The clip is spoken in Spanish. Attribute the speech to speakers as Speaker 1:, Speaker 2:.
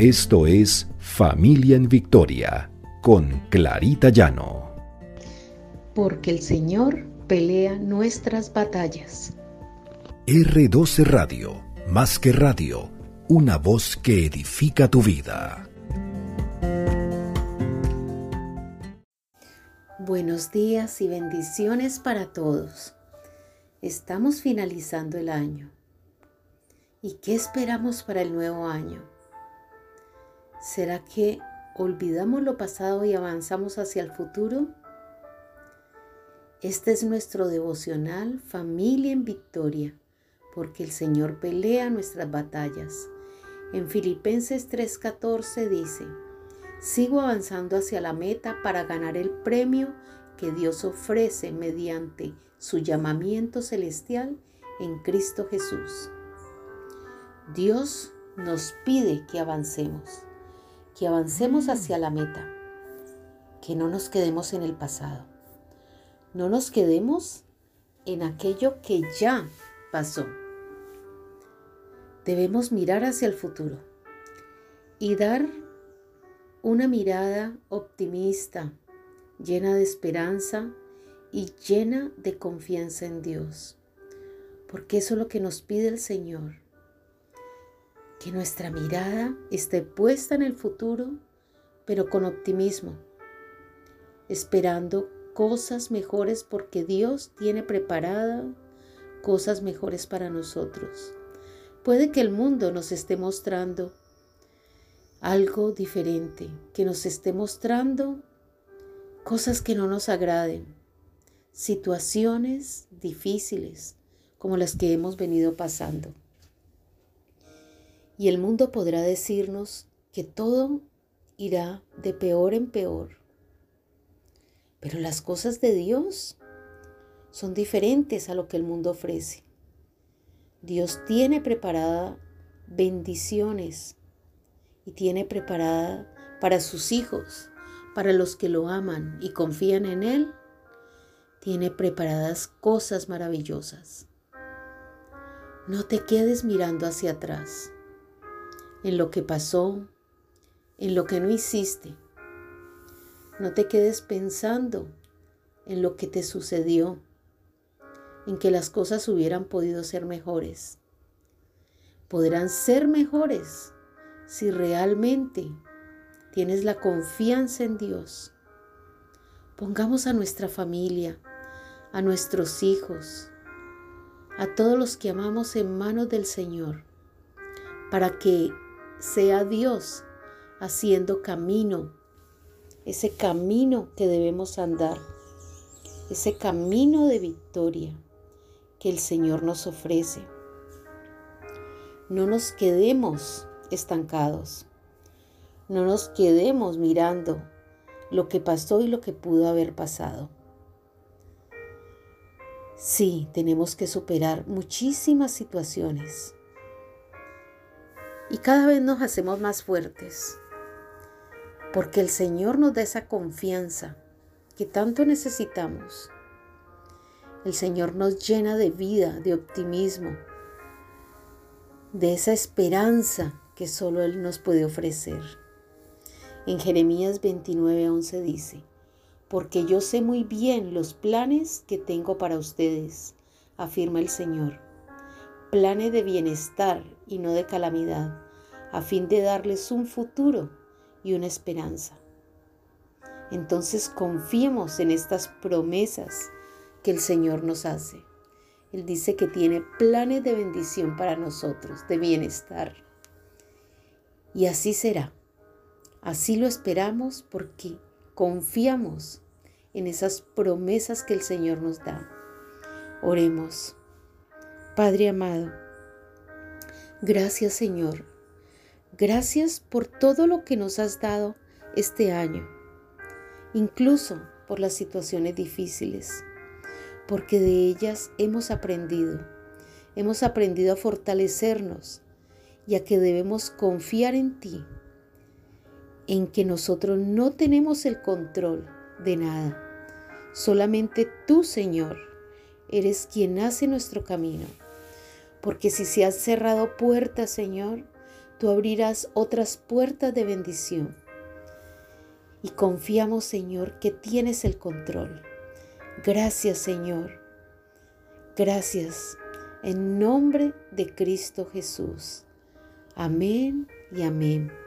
Speaker 1: Esto es Familia en Victoria con Clarita Llano.
Speaker 2: Porque el Señor pelea nuestras batallas.
Speaker 1: R12 Radio, más que radio, una voz que edifica tu vida.
Speaker 2: Buenos días y bendiciones para todos. Estamos finalizando el año. ¿Y qué esperamos para el nuevo año? ¿Será que olvidamos lo pasado y avanzamos hacia el futuro? Este es nuestro devocional Familia en Victoria, porque el Señor pelea nuestras batallas. En Filipenses 3:14 dice, sigo avanzando hacia la meta para ganar el premio que Dios ofrece mediante su llamamiento celestial en Cristo Jesús. Dios nos pide que avancemos, que avancemos hacia la meta, que no nos quedemos en el pasado, no nos quedemos en aquello que ya pasó. Debemos mirar hacia el futuro y dar una mirada optimista, llena de esperanza y llena de confianza en Dios, porque eso es lo que nos pide el Señor que nuestra mirada esté puesta en el futuro, pero con optimismo, esperando cosas mejores porque Dios tiene preparada cosas mejores para nosotros. Puede que el mundo nos esté mostrando algo diferente, que nos esté mostrando cosas que no nos agraden, situaciones difíciles como las que hemos venido pasando. Y el mundo podrá decirnos que todo irá de peor en peor. Pero las cosas de Dios son diferentes a lo que el mundo ofrece. Dios tiene preparada bendiciones y tiene preparada para sus hijos, para los que lo aman y confían en Él, tiene preparadas cosas maravillosas. No te quedes mirando hacia atrás en lo que pasó, en lo que no hiciste. No te quedes pensando en lo que te sucedió, en que las cosas hubieran podido ser mejores. Podrán ser mejores si realmente tienes la confianza en Dios. Pongamos a nuestra familia, a nuestros hijos, a todos los que amamos en manos del Señor, para que sea Dios haciendo camino, ese camino que debemos andar, ese camino de victoria que el Señor nos ofrece. No nos quedemos estancados, no nos quedemos mirando lo que pasó y lo que pudo haber pasado. Sí, tenemos que superar muchísimas situaciones y cada vez nos hacemos más fuertes, porque el Señor nos da esa confianza que tanto necesitamos. El Señor nos llena de vida, de optimismo, de esa esperanza que solo Él nos puede ofrecer. En Jeremías 29:11 dice, porque yo sé muy bien los planes que tengo para ustedes, afirma el Señor planes de bienestar y no de calamidad, a fin de darles un futuro y una esperanza. Entonces confiemos en estas promesas que el Señor nos hace. Él dice que tiene planes de bendición para nosotros, de bienestar. Y así será. Así lo esperamos porque confiamos en esas promesas que el Señor nos da. Oremos. Padre amado, gracias Señor. Gracias por todo lo que nos has dado este año, incluso por las situaciones difíciles, porque de ellas hemos aprendido. Hemos aprendido a fortalecernos y a que debemos confiar en ti, en que nosotros no tenemos el control de nada. Solamente tú, Señor, eres quien hace nuestro camino porque si se han cerrado puertas, Señor, tú abrirás otras puertas de bendición. Y confiamos, Señor, que tienes el control. Gracias, Señor. Gracias. En nombre de Cristo Jesús. Amén y amén.